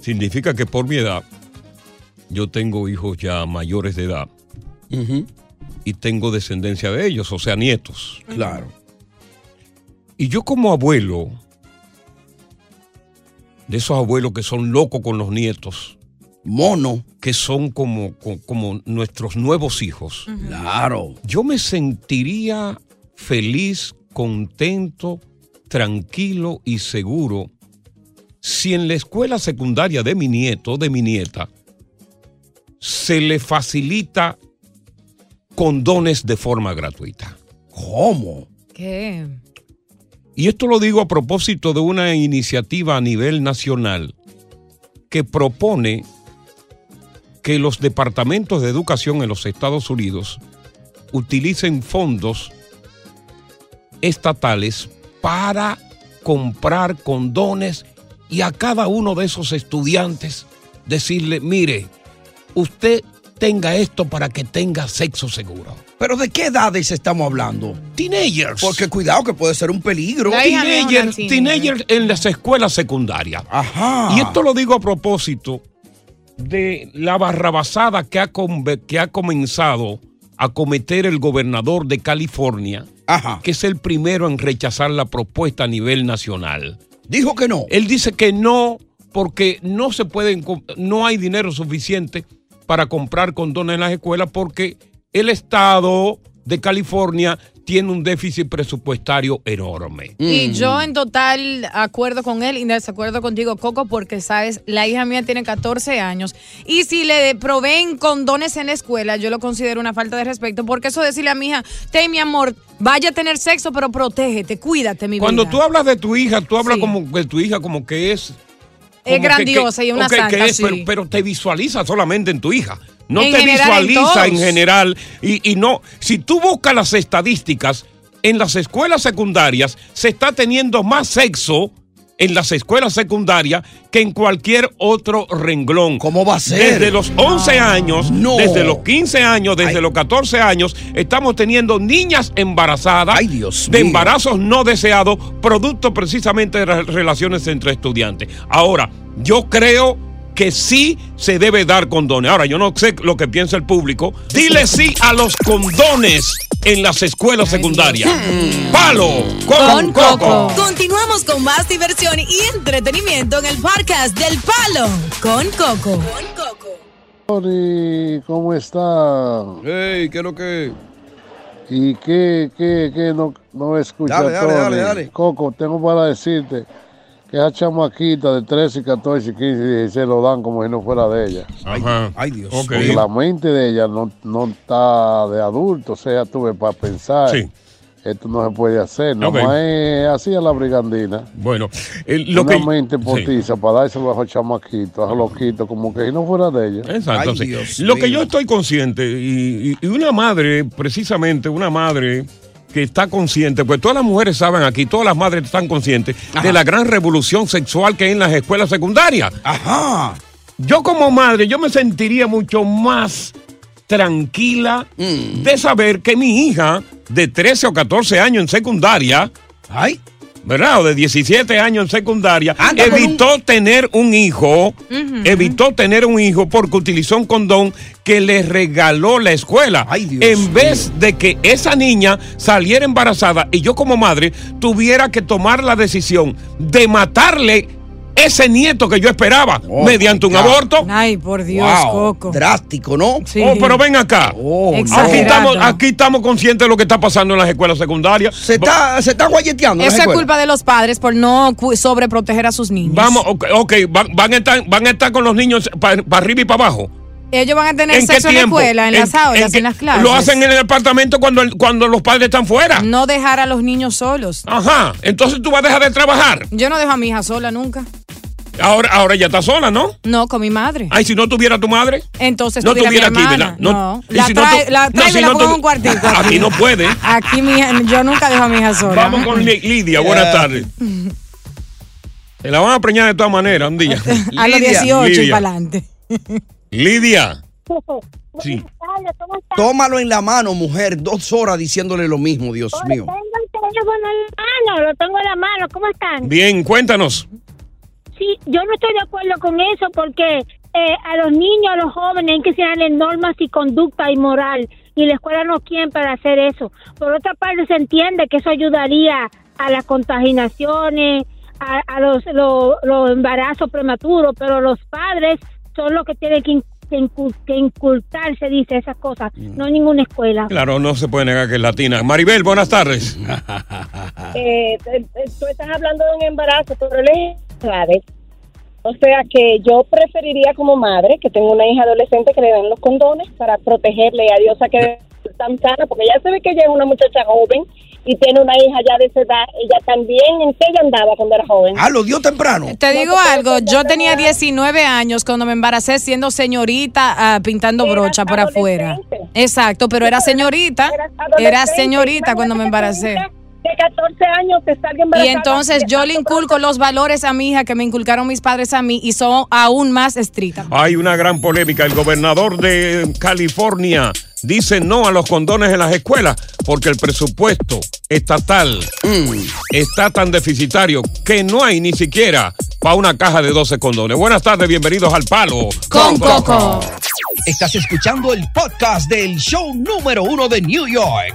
significa que por mi edad yo tengo hijos ya mayores de edad y tengo descendencia de ellos, o sea, nietos. Claro. Y yo como abuelo, de esos abuelos que son locos con los nietos, mono, que son como, co- como nuestros nuevos hijos. Claro. Yo me sentiría feliz, contento, tranquilo y seguro si en la escuela secundaria de mi nieto, de mi nieta, se le facilita condones de forma gratuita. ¿Cómo? ¿Qué? Y esto lo digo a propósito de una iniciativa a nivel nacional que propone que los departamentos de educación en los Estados Unidos utilicen fondos estatales para comprar condones y a cada uno de esos estudiantes decirle, mire, usted tenga esto para que tenga sexo seguro. ¿Pero de qué edades estamos hablando? Teenagers. Porque cuidado que puede ser un peligro. Teenagers, teenagers en las escuelas secundarias. Ajá. Y esto lo digo a propósito de la barrabasada que ha, que ha comenzado a cometer el gobernador de California, que es el primero en rechazar la propuesta a nivel nacional. Dijo que no. Él dice que no, porque no se pueden, no hay dinero suficiente para comprar condones en las escuelas porque el estado de California tiene un déficit presupuestario enorme. Y yo en total acuerdo con él y desacuerdo contigo, Coco, porque sabes, la hija mía tiene 14 años y si le proveen condones en la escuela, yo lo considero una falta de respeto, porque eso decirle a mi hija, te mi amor, vaya a tener sexo, pero protégete, cuídate, mi Cuando vida. tú hablas de tu hija, tú hablas Sí. como de tu hija como que es... Es que- grandiosa y una que santa, es, sí. pero, pero te visualiza solamente en tu hija. No En te general, en visualiza en, todos. general. Y, y no, si tú buscas las estadísticas, en las escuelas secundarias se está teniendo más sexo en las escuelas secundarias que en cualquier otro renglón. ¿Cómo va a ser? Desde los 11 años, No. desde los 15 años, desde los 14 años, estamos teniendo niñas embarazadas de mío. embarazos no deseados, producto precisamente de las relaciones entre estudiantes. Ahora, yo creo que sí se debe dar condones. Ahora, yo no sé lo que piensa el público. Dile sí a los condones en las escuelas secundarias. Palo con, coco. Continuamos con más diversión y entretenimiento en el podcast del Palo con Coco. Tony, ¿cómo está? Hey, ¿qué es lo que? ¿Y qué, qué, qué no, no escucha Dale, dale, Tony? dale, dale. Coco, tengo para decirte que esa chamaquita de 13, 14, 15 y 16 lo dan como si no fuera de ella. Ajá. Ay, Dios. Porque la mente de ella no, no está de adulto, o sea, tuve para pensar. Sí. Esto no se puede hacer, nomás es así a la brigandina. Bueno, el- lo Una que. mente potiza para dárselo a esos chamaquitos, a esos loquitos, como que si no fuera de ella. Exacto, Ay, sí. Dios Lo que yo estoy consciente, y, y- y una madre, precisamente una madre que está consciente, pues todas las mujeres saben aquí, todas las madres están conscientes de la gran revolución sexual que hay en las escuelas secundarias. Ajá. Yo como madre, yo me sentiría mucho más tranquila Mm. de saber que mi hija de 13 o 14 años en secundaria, Ay. ¿Verdad? O de 17 años en secundaria, Anda con evitó tener un hijo, evitó tener un hijo porque utilizó un condón que le regaló la escuela. Ay, Dios en vez de que esa niña saliera embarazada y yo como madre tuviera que tomar la decisión de matarle ese nieto que yo esperaba Oh, mediante un aborto. Ay, por Dios, Wow. Coco. Drástico, ¿no? Sí. Oh, pero ven acá. Oh, Aquí estamos, aquí estamos conscientes de lo que está pasando en las escuelas secundarias. Se está, se está guayeteando. Eso es culpa de los padres por no sobreproteger a sus niños. Vamos, ok, ok, van, van a estar, van a estar con los niños para arriba y para abajo. Ellos van a tener ¿En qué sexo en la escuela, en, las aulas, en, las clases. Lo hacen en el apartamento cuando, el- cuando los padres están fuera. No dejar a los niños solos. Ajá. Entonces tú vas a dejar de trabajar. Yo no dejo a mi hija sola nunca. Ahora, ahora ya está sola, ¿no? No, con mi madre. Ay, si no tuviera tu madre. Entonces No tuviera mi aquí. ¿verdad? No, la, si no trae, tu- la no, traigo si y la no pongo en tu- un cuartito. Aquí no puede. Aquí mi hija- yo nunca dejo a mi hija sola. Vamos con Li- Lidia, buenas tardes. Se la van a preñar de todas maneras un día. a los Lidia. 18 y para adelante. Lidia. Sí. Tómalo en la mano, mujer. Dos horas diciéndole lo mismo, Dios mío. Tengo el teléfono en la mano, lo tengo en la mano. ¿Cómo están? Bien, cuéntanos. Sí, yo no estoy de acuerdo con eso porque eh, a los niños, a los jóvenes hay que enseñarles normas y conducta y moral. Y la escuela no quieren para hacer eso. Por otra parte, se entiende que eso ayudaría a las contaminaciones, a, a los, lo- los embarazos prematuros, pero los padres son los que tienen que, que incu- que incultar, se dice, esas cosas. No ninguna escuela. Claro, no se puede negar que es latina. Maribel, buenas tardes. eh, eh, tú estás hablando de un embarazo, pero él es grave. O sea que yo preferiría como madre que tengo una hija adolescente que le den los condones para protegerle a Dios a que tan sana, porque ya se ve que ella es una muchacha joven y tiene una hija ya de esa edad. Ella también, ¿en qué ella andaba cuando era joven? Ah, lo dio temprano. Te digo algo, yo tenía 19 años cuando me embaracé siendo señorita ah, pintando brocha por afuera. Exacto, pero era señorita, era señorita cuando me embaracé. De 14 años que salga Y embarazada. entonces yo le inculco los valores a mi hija que me inculcaron mis padres a mí y son aún más estrictas. Hay una gran polémica. El gobernador de California dice no a los condones en las escuelas porque el presupuesto estatal está tan deficitario que no hay ni siquiera para una caja de 12 condones. Buenas tardes, bienvenidos al Palo Con Coco. Estás escuchando el podcast del show número uno de New York.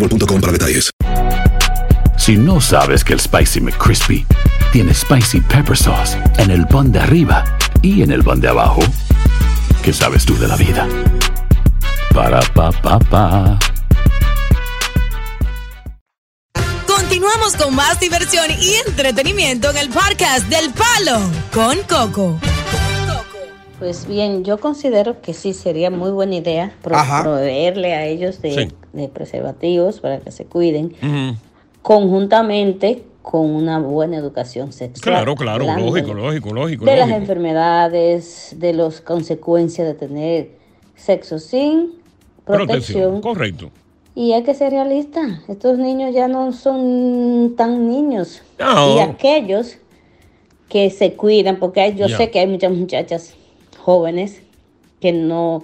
boostmobile.com para detalles. Si no sabes que el Spicy McCrispy tiene Spicy Pepper Sauce en el pan de arriba y en el pan de abajo, ¿qué sabes tú de la vida? Para, pa, pa, pa. Continuamos con más diversión y entretenimiento en el podcast del Palo con Coco. Pues bien, yo considero que sí sería muy buena idea pro- Ajá. proveerle a ellos de, Sí. de preservativos para que se cuiden, conjuntamente con una buena educación sexual. Claro, claro, hablando lógico, lógico, lógico. De las enfermedades, de las consecuencias de tener sexo sin protección. Correcto. Y hay que ser realista. Estos niños ya no son tan niños. No. Y aquellos que se cuidan, porque yo sé que hay muchas muchachas jóvenes que no,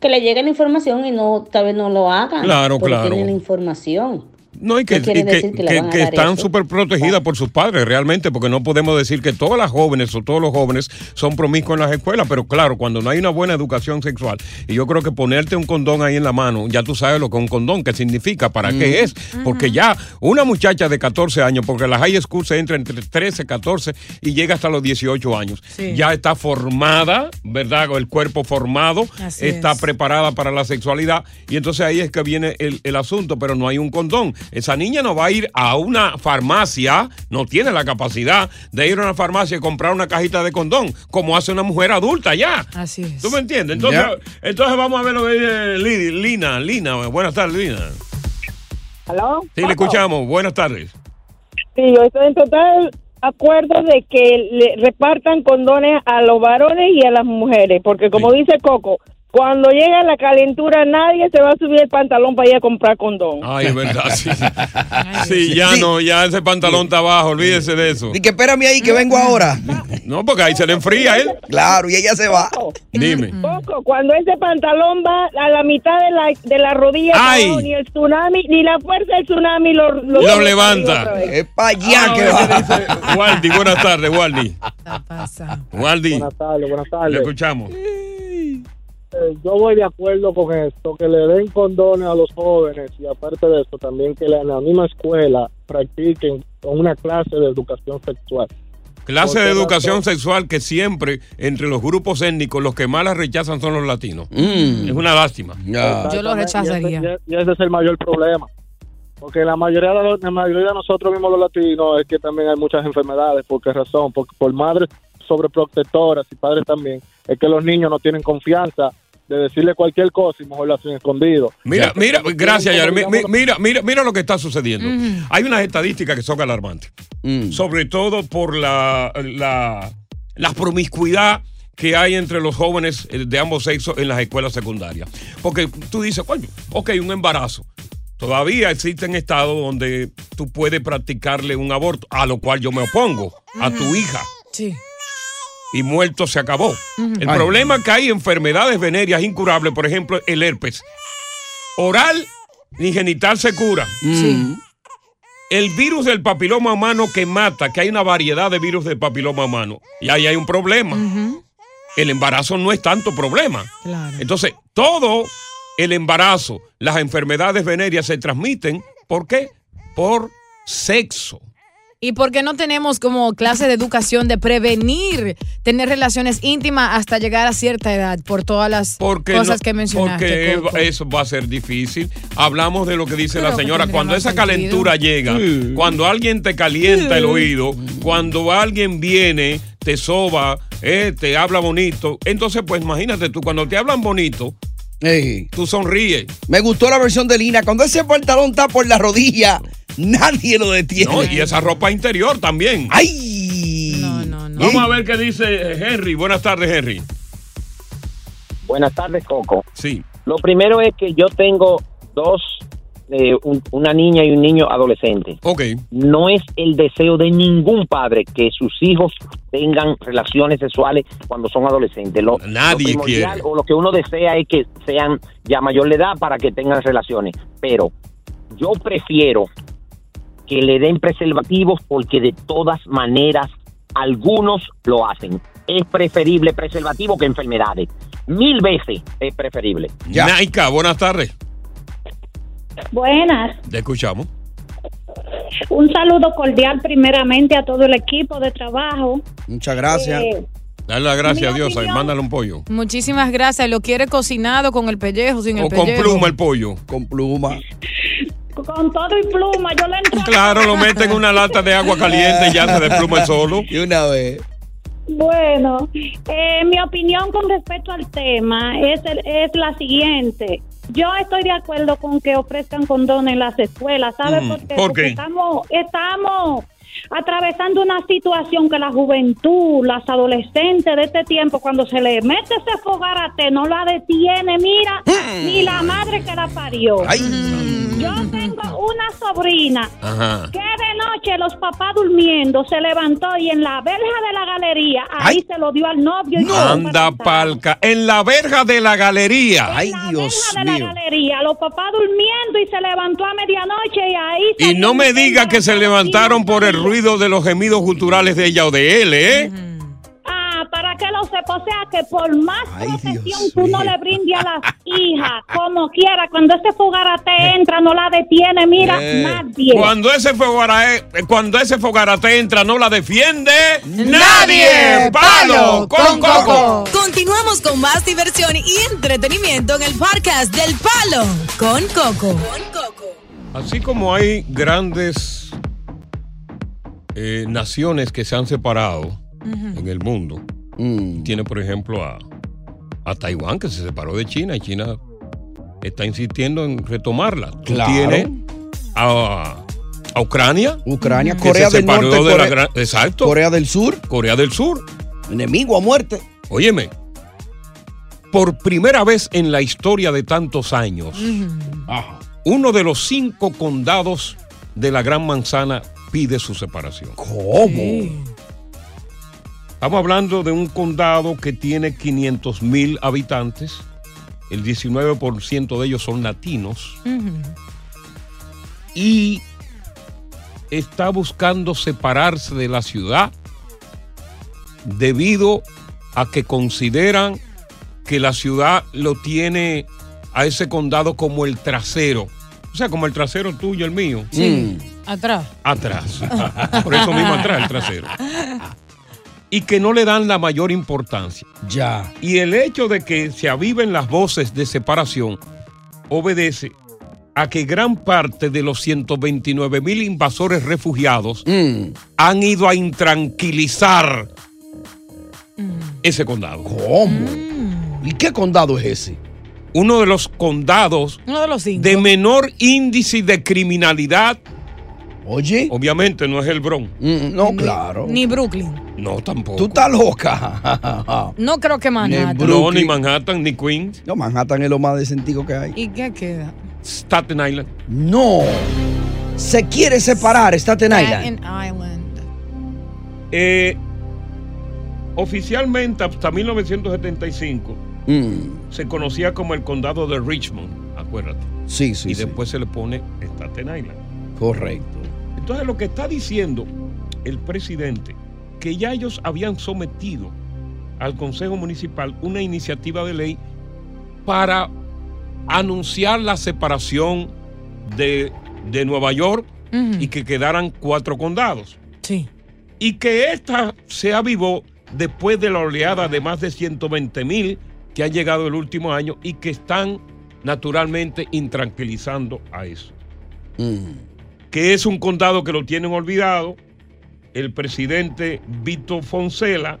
que le llega la información y no, tal vez no lo hagan. Claro, porque claro. tienen la información. No, y que, y que- están súper protegidas por sus padres, realmente, porque no podemos decir que todas las jóvenes o todos los jóvenes son promiscuos en las escuelas, pero claro, cuando no hay una buena educación sexual, y yo creo que ponerte un condón ahí en la mano, ya tú sabes lo que es un condón, qué significa, para qué es, porque ya una muchacha de 14 años, porque la high school se entra entre 13, 14 y llega hasta los 18 años, Sí. ya está formada, ¿verdad? El cuerpo formado, Así está es. preparada para la sexualidad y entonces ahí es que viene el, el asunto, pero no hay un condón. Esa niña no va a ir a una farmacia, no tiene la capacidad de ir a una farmacia y comprar una cajita de condón, como hace una mujer adulta ya. Así es. ¿Tú me entiendes? Entonces, entonces vamos a ver lo que dice Lina. Lina, buenas tardes, Lina. ¿Aló? Sí, le escuchamos. Buenas tardes. Sí, yo estoy en total acuerdo de que le repartan condones a los varones y a las mujeres, porque como dice Coco, cuando llega la calentura nadie se va a subir el pantalón para ir a comprar condón. Ay, es verdad, sí. Sí, ya no, ya ese pantalón está abajo, olvídese de eso. Y que espérame ahí, que vengo ahora. No, porque ahí se le enfría él. Claro, y ella se va. Dime. Coco, cuando ese pantalón va a la mitad de la, de la rodilla, no, ni el tsunami, ni la fuerza del tsunami lo, lo, Lo levanta. Es para allá Ah, que va. Waldi, buenas tardes, Waldi. Waldi. Buenas tardes, buenas tardes. Le escuchamos. Eh, yo voy de acuerdo con esto, que le den condones a los jóvenes y aparte de eso también que en la misma escuela practiquen una clase de educación sexual. Clase ¿Por de educación razón? sexual que siempre entre los grupos étnicos los que más la rechazan son los latinos. Mm. Es una lástima. Yo lo rechazaría. Y ese, y ese es el mayor problema. Porque la mayoría, de los- la mayoría de nosotros mismos los latinos es que también hay muchas enfermedades. ¿Por qué razón? Porque por madres sobreprotectoras y padres también, es que los niños no tienen confianza de decirle cualquier cosa y mejor lo hacen escondido. Mira, Ya, mira, gracias, mi- Mira, mira, mira lo que está sucediendo. Hay unas estadísticas que son alarmantes. Mm. Sobre todo por la, la, la promiscuidad que hay entre los jóvenes eh, de ambos sexos en las escuelas secundarias. Porque tú dices, coño, ok, un embarazo. Todavía existen estados donde tú puedes practicarle un aborto, a lo cual yo me opongo, a tu hija. Sí. Y muerto se acabó. El Ay. problema es que hay enfermedades venéreas incurables, por ejemplo, el herpes. Oral ni genital se cura. Mm. El virus del papiloma humano que mata, que hay una variedad de virus del papiloma humano. Y ahí hay un problema. El embarazo no es tanto problema. Claro. Entonces, todo el embarazo, las enfermedades venéreas se transmiten, ¿por qué? Por sexo. ¿Y por qué no tenemos como clase de educación de prevenir tener relaciones íntimas hasta llegar a cierta edad por todas las Porque cosas no- que mencionaste? Porque Coco? eso va a ser difícil. Hablamos de lo que dice la señora. Cuando esa sentido. calentura llega, Sí. cuando alguien te calienta el oído, cuando alguien viene, te soba, eh, te habla bonito. Entonces, pues imagínate tú, cuando te hablan bonito, tú sonríes. Me gustó la versión de Lina. Cuando ese pantalón está por la rodilla, nadie lo detiene. ¿no? Y esa ropa interior también. ¡Ay! Vamos a ver qué dice Henry. Buenas tardes, Henry. Buenas tardes, Coco. Sí. Lo primero es que yo tengo dos, eh, un- una niña y un niño adolescente. Ok. No es el deseo de ningún padre que sus hijos tengan relaciones sexuales cuando son adolescentes. Lo, Nadie lo quiere. O lo que uno desea es que sean ya mayor de edad para que tengan relaciones. Pero yo prefiero que le den preservativos porque de todas maneras algunos lo hacen. Es preferible preservativo que enfermedades. Mil veces es preferible. Naika, buenas tardes. Buenas. Te escuchamos. Un saludo cordial primeramente a todo el equipo de trabajo. Muchas gracias. Eh, Dale las gracias a Dios. opinión- Mándale un pollo. Muchísimas gracias. ¿Lo quiere cocinado con el pellejo, sin el O con pellejo? pluma el pollo. Con pluma. Con todo y pluma, yo le entro. Claro, lo mete en una lata de agua caliente y ya se despluma el solo. Y una vez. Bueno, eh, mi opinión con respecto al tema es, el- es la siguiente. Yo estoy de acuerdo con que ofrezcan condones en las escuelas, ¿sabes Mm, por qué? ¿por Porque qué? estamos, estamos atravesando una situación que la juventud, las adolescentes de este tiempo, cuando se le mete ese fogarate, no la detiene, mira, ni la madre que la parió. Yo tengo una sobrina Ajá. que de noche los papás durmiendo se levantó y en la verja de la galería ahí se lo dio al novio y Anda palca. En la verja de la galería. Ay, Dios de la galería, los papás durmiendo y se levantó a medianoche y ahí Y no me diga que se levantaron por el ruido de los gemidos culturales de ella o de él, ¿eh? Ah, para que lo sepa, o sea que por más protección tú no le brindes a las hijas, como quiera, cuando ese fogarate entra, no la detiene, mira, Eh, nadie. Cuando ese, fogarate, cuando ese fogarate entra, no la defiende nadie. ¡Palo con coco! Continuamos con más diversión y entretenimiento en el podcast del Palo con Coco. Así como hay grandes eh, naciones que se han separado en el mundo, tiene por ejemplo a, a Taiwán que se separó de China y China está insistiendo en retomarla. Tú Claro. tienes a, a Ucrania. Ucrania, que Corea se del separó Norte, de la Corea- gran- exacto. Corea del Sur. Corea del Sur. Enemigo a muerte. Óyeme, por primera vez en la historia de tantos años, uno de los cinco condados de la Gran Manzana pide su separación. ¿Cómo? Estamos hablando de un condado que tiene 500 mil habitantes. El 19% de ellos son latinos. Y está buscando separarse de la ciudad debido a que consideran que la ciudad lo tiene a ese condado como el trasero. O sea, como el trasero tuyo, el mío. Sí. Atrás. Atrás. Por eso mismo atrás, el trasero. Y que no le dan la mayor importancia. Ya. Y el hecho de que se aviven las voces de separación obedece a que gran parte de los 129 mil invasores refugiados han ido a intranquilizar ese condado. ¿Cómo? ¿Y qué condado es ese? Uno de los condados Uno de los cinco. de menor índice de criminalidad. Oye. Obviamente no es el Bronx. no, claro. Ni Brooklyn. No, tampoco. Tú estás loca. No creo que Manhattan. No, ni Manhattan, ni Queens. No, Manhattan es lo más decentico que hay. ¿Y qué queda? Staten Island. No. Se quiere separar Staten Island. Staten Island. Eh, oficialmente hasta 1975 Mm, se conocía como el condado de Richmond, acuérdate. Sí, sí, y sí. después se le pone Staten Island. Correcto. Entonces lo que está diciendo el presidente, que ya ellos habían sometido al Consejo Municipal una iniciativa de ley para anunciar la separación de, de Nueva York y que quedaran cuatro condados. Sí. Y que esta se avivó después de la oleada de más de 120 mil que han llegado el último año y que están naturalmente intranquilizando a eso. Que es un condado que lo tienen olvidado. El presidente Vito Foncela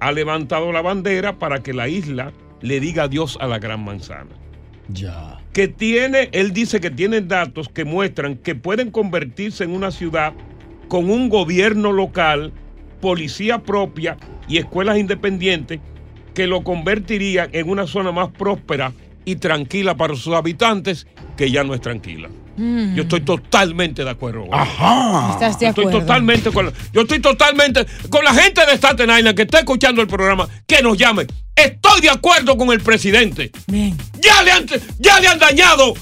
ha levantado la bandera para que la isla le diga adiós a la Gran Manzana. Ya. Que tiene, él dice que tienen datos que muestran que pueden convertirse en una ciudad con un gobierno local, policía propia y escuelas independientes que lo convertirían en una zona más próspera y tranquila para sus habitantes, que ya no es tranquila. Mm. Yo estoy totalmente de acuerdo. Ajá. Estás de Estoy acuerdo. totalmente con la, yo estoy totalmente con la gente de Staten Island que está escuchando el programa, que nos llame. Estoy de acuerdo con el presidente. Bien. Ya le han, ya le han dañado.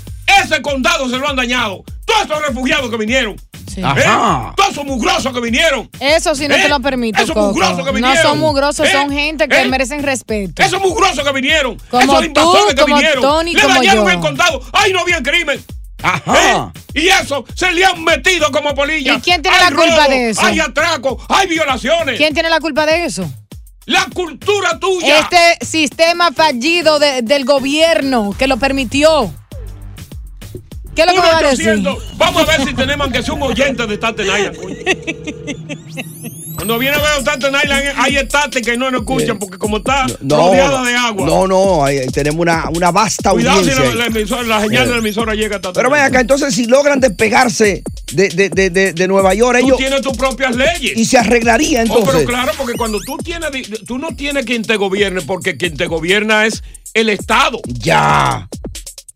Ese condado se lo han dañado. Todos esos refugiados que vinieron. Sí. ¿Eh? Todos esos mugrosos que vinieron. Eso sí no ¿Eh? te lo permito, Esos Coco. mugrosos que No vinieron. son mugrosos, ¿Eh? son gente que ¿Eh? merecen respeto. Esos mugrosos que vinieron. Como esos tú, invasores que como vinieron. Tony, le como dañaron yo. el condado. Ay, no había crimen. Ajá. ¿Eh? Y eso se le han metido como polilla. ¿Y quién tiene Hay la culpa de eso? Hay atraco, hay violaciones. ¿Quién tiene la culpa de eso? La cultura tuya. Este sistema fallido de- del gobierno que lo permitió. ¿Qué es lo que me va a decir? 1-800. Vamos a ver si tenemos aunque sea un oyente de Staten Island. coño. Cuando viene a ver Staten Island, hay estates que no nos escuchan porque como está rodeada de agua. No, no, ahí tenemos una, una vasta Cuidado si la, la emisora- la señal de la emisora llega hasta Pero ven acá, entonces si logran despegarse de, de, de, de, de Nueva York, Tú ellos... tienes tus propias leyes. Y se arreglaría Oh, entonces. pero claro, porque cuando tú tienes, tú no tienes quien te gobierne, porque quien te gobierna es el Estado. Ya.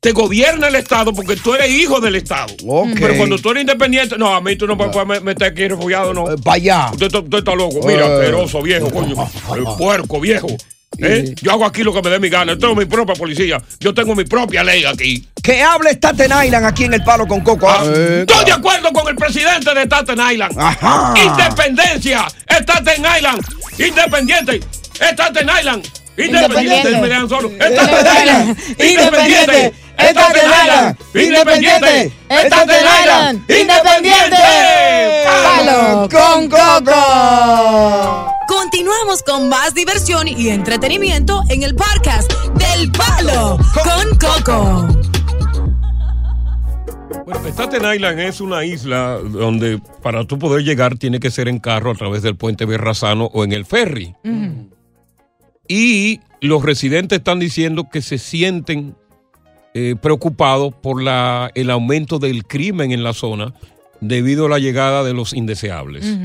Te gobierna el Estado porque tú eres hijo del Estado. Pero cuando tú eres independiente, no, a mí tú no me puedes meter aquí refugiado, no. Para allá. Usted, está- usted está loco. Mira, Eh. asqueroso, viejo, coño. El puerco, viejo. ¿Eh? Yo hago aquí lo que me dé mi gana. Yo tengo mi propia policía. Yo tengo mi propia ley aquí. Que hable Staten Island aquí en el Palo con Coco. Ah, Eh, Estoy de acuerdo con el presidente de Staten Island. Ajá. Independencia. Staten Island. Independiente. Staten Island. Independiente. Independiente. Me dejan solo. Staten Island. Independiente. Independiente. Staten Island. Independiente. Palo con Coco. Continuamos con más diversión y entretenimiento en el podcast del Palo con Coco. Bueno, Staten Island es una isla donde para tú poder llegar tiene que ser en carro a través del puente Berrazano o en el ferry. Y los residentes están diciendo que se sienten eh, preocupados por la, el aumento del crimen en la zona debido a la llegada de los indeseables.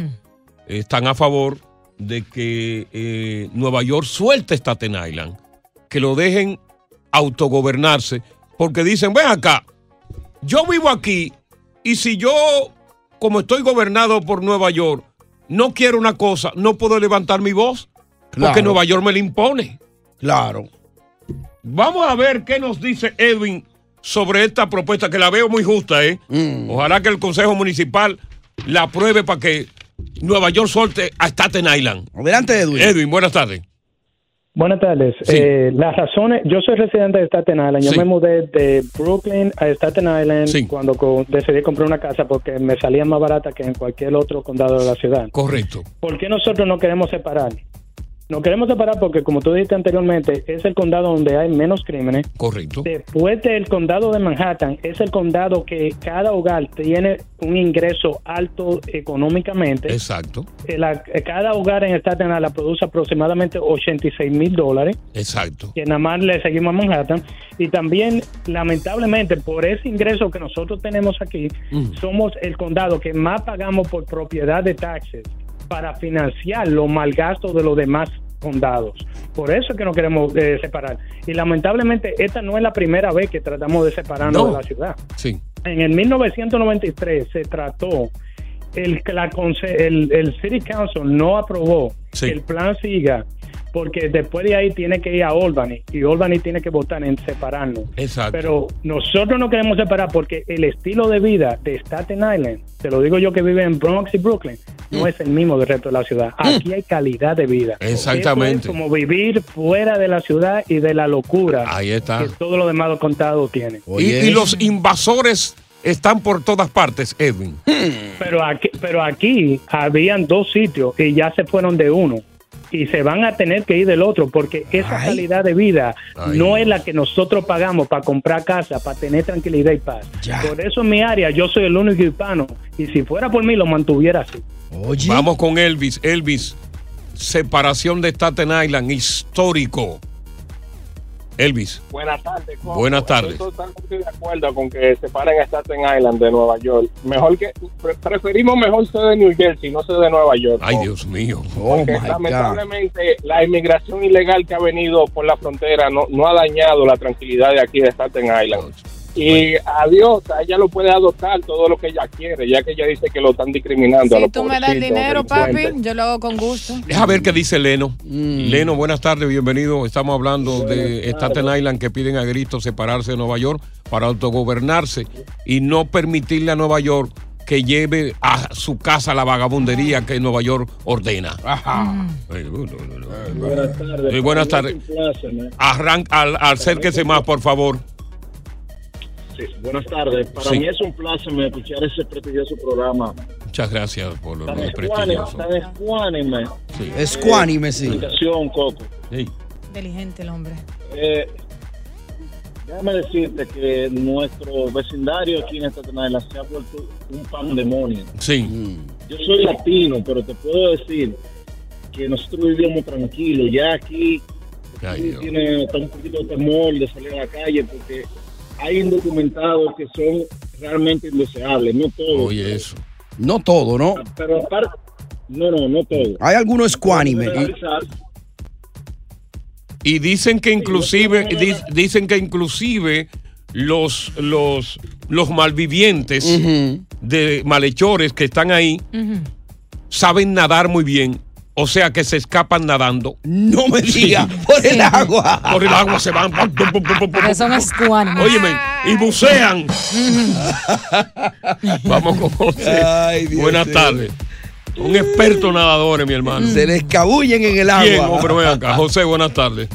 Están a favor de que eh, Nueva York suelte Staten Island, que lo dejen autogobernarse, porque dicen, ven acá, yo vivo aquí y si yo, como estoy gobernado por Nueva York, no quiero una cosa, no puedo levantar mi voz porque. Nueva York me la impone. Claro. Vamos a ver qué nos dice Edwin sobre esta propuesta, que la veo muy justa, ¿eh? Mm. Ojalá que el Consejo Municipal la apruebe para que Nueva York suelte a Staten Island. Adelante, Edwin. Edwin, buenas tardes. Buenas tardes. Sí. Eh, las razones, yo soy residente de Staten Island. Yo Sí. me mudé de Brooklyn a Staten Island cuando co- decidí comprar una casa porque me salía más barata que en cualquier otro condado de la ciudad. Correcto. ¿Por qué nosotros no queremos separar? No queremos separar porque, como tú dijiste anteriormente, es el condado donde hay menos crímenes. Correcto. Después del condado de Manhattan, es el condado que cada hogar tiene un ingreso alto económicamente. Exacto. Eh, la- eh, cada hogar en Staten Island produce aproximadamente 86 mil dólares Exacto. que nada más le seguimos a Manhattan. Y también, lamentablemente, por ese ingreso que nosotros tenemos aquí, Mm. somos el condado que más pagamos por propiedad de taxes para financiar los malgastos de los demás condados. Por eso es que no queremos eh, separar. Y lamentablemente, esta no es la primera vez que tratamos de separarnos No. de la ciudad. Sí. En el 1993 se trató, el, la conse- el, el City Council no aprobó Sí. que el plan siga, porque después de ahí tiene que ir a Albany y Albany tiene que votar en separarnos. Exacto. Pero nosotros no queremos separar porque el estilo de vida de Staten Island, te lo digo yo que vive en Bronx y Brooklyn, no es el mismo del resto de la ciudad. Aquí hay calidad de vida. Exactamente. Eso es como vivir fuera de la ciudad y de la locura Ahí está. que todo lo demás contado tiene. Y, y los invasores están por todas partes, Edwin. Pero aquí, pero aquí habían dos sitios y ya se fueron de uno. Y se van a tener que ir del otro porque esa calidad de vida Ay. no es la que nosotros pagamos para comprar casa, para tener tranquilidad y paz. Por eso en mi área yo soy el único hispano y si fuera por mí lo mantuviera así. Vamos con Elvis. Elvis, separación de Staten Island, histórico. Elvis. Buenas tardes. Coco. Buenas tardes. Estoy totalmente de acuerdo con que separen a Staten Island de Nueva York. Mejor que pre- preferimos mejor ser de New Jersey, no ser de Nueva York. Ay, Coco. Dios mío. Porque lamentablemente la inmigración ilegal que ha venido por la frontera no, no ha dañado la tranquilidad de aquí de Staten Island. Y adiós, a ella lo puede adoptar todo lo que ella quiere, ya que ella dice que lo están discriminando. a Si los tú me das el dinero, papi, yo lo hago con gusto. Deja ver qué dice Leno. Leno, buenas tardes, bienvenido. Estamos hablando de Staten Island que piden a gritos separarse de Nueva York para autogobernarse y no permitirle a Nueva York que lleve a su casa la vagabundería que Nueva York ordena. No. Buenas tardes. Buenas tardes. es un placer, ¿no? Arran- al, acérquese más, por favor. Sí, buenas tardes. Para Sí. mí es un placer escuchar ese prestigioso programa. Muchas gracias por lo Tan lo escuánime, prestigioso. tan escuánime. Escuánime, sí. Explicación, Coco. Inteligente el hombre. Eh, Déjame decirte que nuestro vecindario aquí en esta Island se ha vuelto un pandemonio. Sí. Yo soy latino, pero te puedo decir que nosotros vivimos tranquilos. Ya aquí Ay, tienes hasta un poquito de temor de salir a la calle porque hay indocumentados que son realmente indeseables, no todos. Oye, eso. No todo, ¿no? Pero aparte, no, no, no todos. Hay algunos escuánime. y- dicen que inclusive, di- dicen que inclusive los, los, los malvivientes de malhechores que están ahí saben nadar muy bien. O sea que se escapan nadando. No me diga, por el agua. Por el agua se van. Son escuánimes. Óyeme, y bucean. Vamos con José. Ay, Dios Buenas tardes. Un experto nadador, mi hermano. Se le escabullen en el agua. ¿Quién, hombre? Ven acá. José, buenas tardes.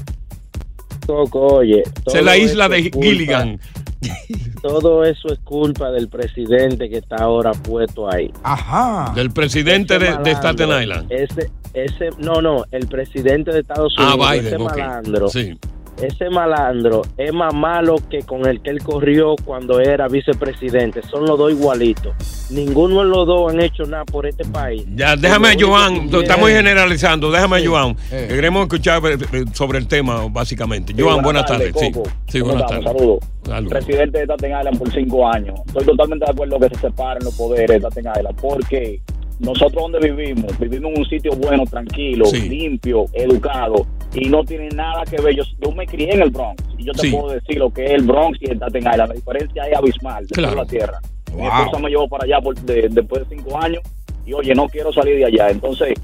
Toco, oye. Esa es la isla de Gilligan. Todo eso es culpa del presidente que está ahora puesto ahí. Ajá. Del presidente de, de Staten Island. Ese, ese, no, no, el presidente de Estados Ah, Unidos. Biden, ese malandro. Sí. Ese malandro es más malo que con el que él corrió cuando era vicepresidente. Son los dos igualitos. Ninguno de los dos han hecho nada por este país. Ya, déjame a Joan, estamos generalizando, déjame a Sí, Joan. eh. Queremos escuchar eh, eh, sobre el tema, básicamente. Joan, buenas tardes. Sí, Coco. sí ¿Cómo buenas tardes. Saludos. Presidente de Staten Island por cinco años. Estoy totalmente de acuerdo que se separen los poderes de Staten Island porque nosotros donde vivimos, vivimos en un sitio bueno, tranquilo, Sí. limpio, educado y no tiene nada que ver. Yo, yo me crié en el Bronx y yo te Sí. puedo decir lo que es el Bronx y el Staten Island. La diferencia es abismal de Claro. toda la tierra. Mi esposa me llevó para allá por- de- después de cinco años y oye, no quiero salir de allá. Entonces,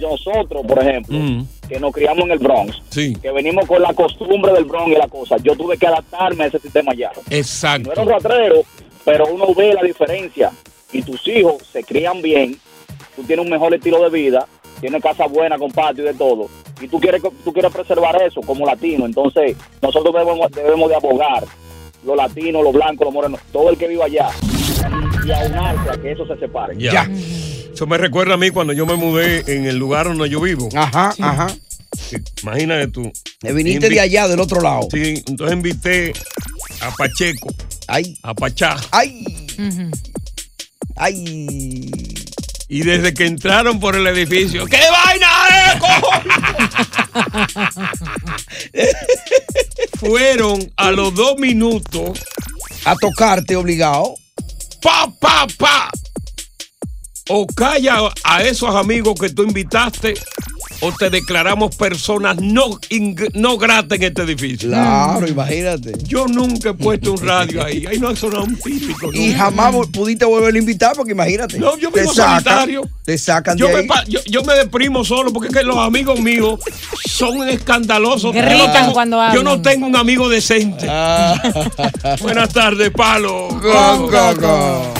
nosotros, por ejemplo, Mm, que nos criamos en el Bronx, Sí, que venimos con la costumbre del Bronx y la cosa, yo tuve que adaptarme a ese sistema allá. No era exacto. un ratrero, pero uno ve la diferencia y tus hijos se crían bien, tú tienes un mejor estilo de vida, tienes casa buena con patio y de todo, y tú quieres tú quieres preservar eso como latino, entonces nosotros debemos, debemos de abogar, los latinos, los blancos, los morenos, todo el que viva allá, y aunarse a que eso se separe. Ya. Eso me recuerda a mí cuando yo me mudé en el lugar donde yo vivo. Ajá, ajá. Imagínate tú. Me viniste Invi- de allá, del otro lado. Sí, entonces invité a Pacheco. Ay. A Pachá. Ay. Ay. Y desde que entraron por el edificio, ¡qué vaina es! Fueron a los dos minutos a tocarte obligado. ¡Pa, pa, pa! O calla a esos amigos que tú invitaste o te declaramos personas no, no gratas en este edificio. Claro, imagínate. Yo nunca he puesto un radio ahí. Ahí no ha sonado un típico. Y jamás pudiste volver a invitar porque imagínate. No, yo te vivo sacan, solitario. Te sacan Yo de me, ahí. yo, yo me deprimo solo porque es que los amigos míos son escandalosos. Gritan Yo no tengo- cuando Yo no hablan. tengo un amigo decente. Buenas tardes, Palo. Con Coco.